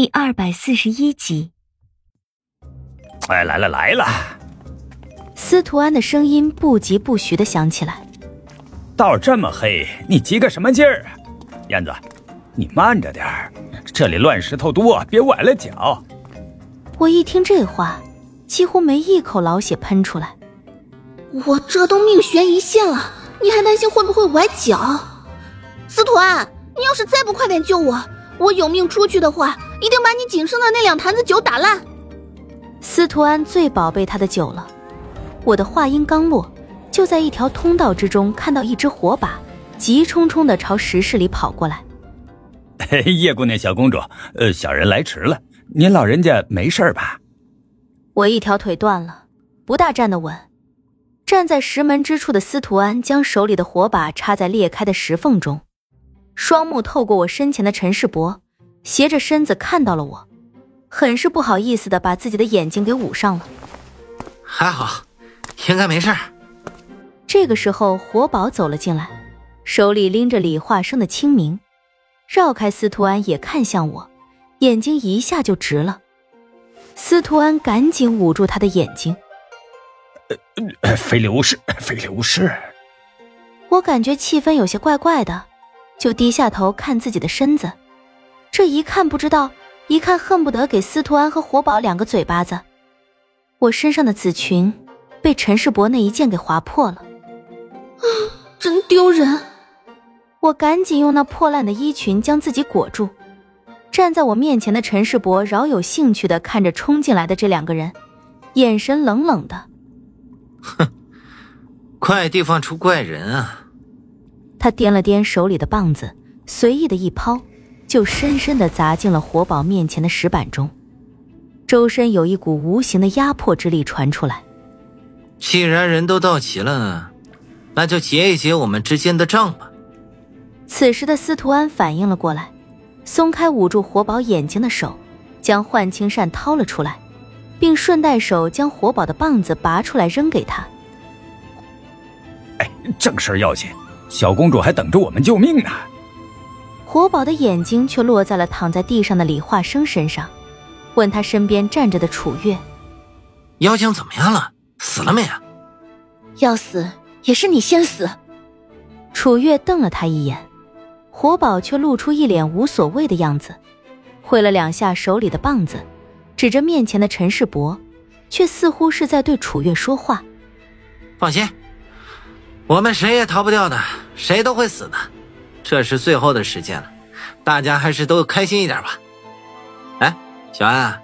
第二百四十一集。哎，来了来了！司徒安的声音不疾不徐的响起来。道这么黑，你急个什么劲儿啊？燕子，你慢着点儿，这里乱石头多，别崴了脚。我一听这话，几乎没一口老血喷出来。我这都命悬一线了，你还担心会不会崴脚？司徒安，你要是再不快点救我，我有命出去的话，一定把你仅剩的那两坛子酒打烂。司徒安最宝贝他的酒了。我的话音刚落，就在一条通道之中看到一只火把，急冲冲的朝石室里跑过来。叶姑娘、小公主，呃，小人来迟了，您老人家没事吧？我一条腿断了，不大站得稳。站在石门之处的司徒安将手里的火把插在裂开的石缝中，双目透过我身前的陈世伯，斜着身子看到了我。很是不好意思的把自己的眼睛给捂上了，还好，应该没事儿。这个时候，活宝走了进来，手里拎着李化生的清明，绕开司徒安也看向我，眼睛一下就直了。司徒安赶紧捂住他的眼睛，呃，非礼勿视，非礼勿视。我感觉气氛有些怪怪的，就低下头看自己的身子，这一看不知道。一看恨不得给司徒安和活宝两个嘴巴子，我身上的紫裙被陈世伯那一剑给划破了，啊，真丢人！我赶紧用那破烂的衣裙将自己裹住。站在我面前的陈世伯饶有兴趣的看着冲进来的这两个人，眼神冷冷的。哼，怪地方出怪人啊！他掂了掂手里的棒子，随意的一抛。就深深的砸进了活宝面前的石板中，周身有一股无形的压迫之力传出来。既然人都到齐了，那就结一结我们之间的账吧。此时的司徒安反应了过来，松开捂住活宝眼睛的手，将幻青扇掏了出来，并顺带手将活宝的棒子拔出来扔给他。哎，正事要紧，小公主还等着我们救命呢。活宝的眼睛却落在了躺在地上的李化生身上，问他身边站着的楚月：“妖精怎么样了？死了没啊？”“要死也是你先死。”楚月瞪了他一眼，活宝却露出一脸无所谓的样子，挥了两下手里的棒子，指着面前的陈世伯，却似乎是在对楚月说话：“放心，我们谁也逃不掉的，谁都会死的。”这是最后的时间了，大家还是都开心一点吧。哎，小安，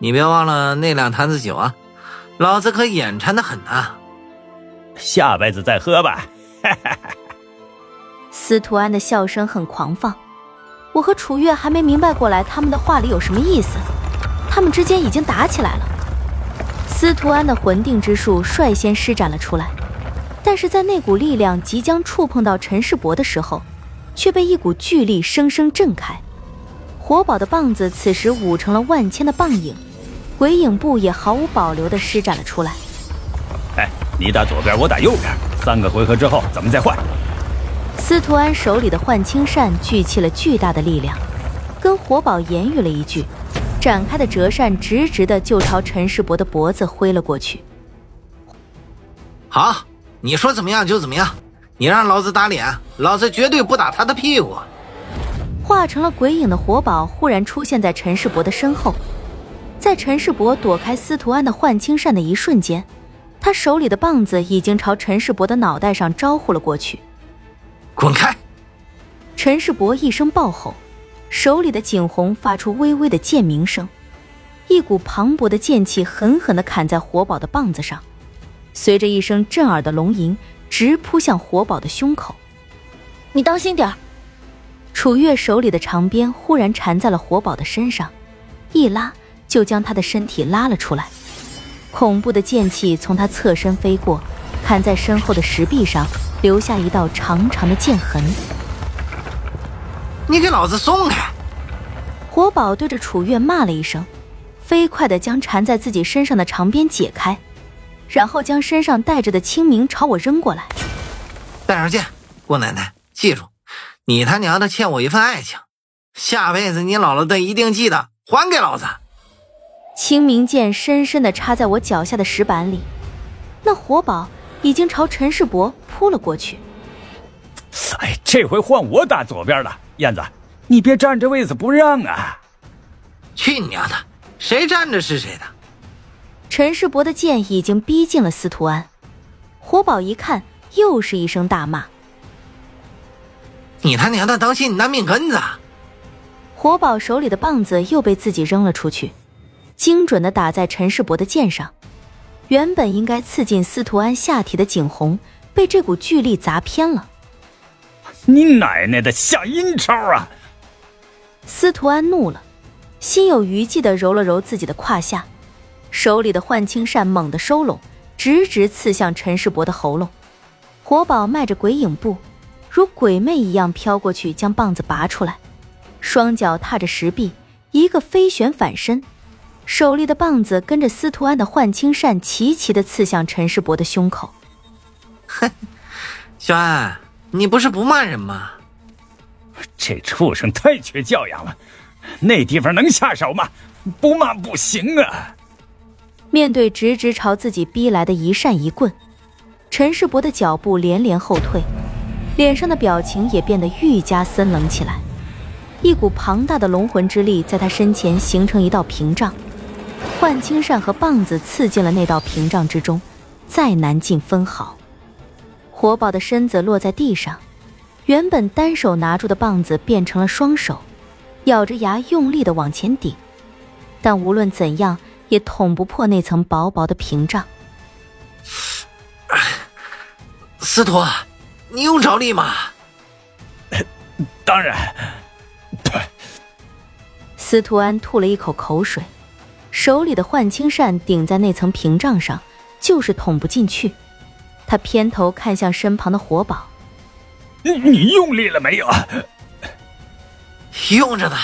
你别忘了那两坛子酒啊，老子可眼馋的很呐。下辈子再喝吧。司徒安的笑声很狂放，我和楚月还没明白过来他们的话里有什么意思，他们之间已经打起来了。司徒安的魂定之术率先施展了出来，但是在那股力量即将触碰到陈世伯的时候。却被一股巨力生生震开，活宝的棒子此时舞成了万千的棒影，鬼影步也毫无保留地施展了出来。哎，你打左边，我打右边，三个回合之后咱们再换。司徒安手里的幻青扇聚起了巨大的力量，跟活宝言语了一句，展开的折扇直直的就朝陈世伯的脖子挥了过去。好，你说怎么样就怎么样。你让老子打脸，老子绝对不打他的屁股。化成了鬼影的活宝忽然出现在陈世伯的身后，在陈世伯躲开司徒安的幻青扇的一瞬间，他手里的棒子已经朝陈世伯的脑袋上招呼了过去。滚开！陈世伯一声暴吼，手里的景洪发出微微的剑鸣声，一股磅礴的剑气狠狠地砍在活宝的棒子上，随着一声震耳的龙吟。直扑向活宝的胸口，你当心点儿！楚月手里的长鞭忽然缠在了活宝的身上，一拉就将他的身体拉了出来。恐怖的剑气从他侧身飞过，砍在身后的石壁上，留下一道长长的剑痕。你给老子松开！活宝对着楚月骂了一声，飞快地将缠在自己身上的长鞭解开。然后将身上带着的清明朝我扔过来。带上剑，姑奶奶，记住，你他娘的欠我一份爱情，下辈子你姥姥的一定记得还给老子！清明剑深深的插在我脚下的石板里，那活宝已经朝陈世伯扑了过去。哎，这回换我打左边了，燕子，你别占着位子不让啊！去你娘的，谁站着是谁的。陈世伯的剑已经逼近了司徒安，活宝一看，又是一声大骂：“你他娘的当心你那命根子！”活宝手里的棒子又被自己扔了出去，精准的打在陈世伯的剑上。原本应该刺进司徒安下体的景洪，被这股巨力砸偏了。你奶奶的下阴招啊！司徒安怒了，心有余悸的揉了揉自己的胯下，手里的幻青扇猛地收拢，直直刺向陈世伯的喉咙。活宝迈着鬼影步，如鬼魅一样飘过去，将棒子拔出来。双脚踏着石壁，一个飞旋反身，手里的棒子跟着司徒安的幻青扇齐齐的刺向陈世伯的胸口。哼，小安，你不是不骂人吗？这畜生太缺教养了，那地方能下手吗？不骂不行啊！面对直直朝自己逼来的一扇一棍，陈世伯的脚步连连后退，脸上的表情也变得愈加森冷起来。一股庞大的龙魂之力在他身前形成一道屏障，幻青扇和棒子刺进了那道屏障之中，再难进分毫。活宝的身子落在地上，原本单手拿住的棒子变成了双手，咬着牙用力的往前顶，但无论怎样也捅不破那层薄薄的屏障。司徒，你用着力吗？当然。司徒安吐了一口口水，手里的幻青扇顶在那层屏障上，就是捅不进去。他偏头看向身旁的活宝：“你你用力了没有？”“用着呢。”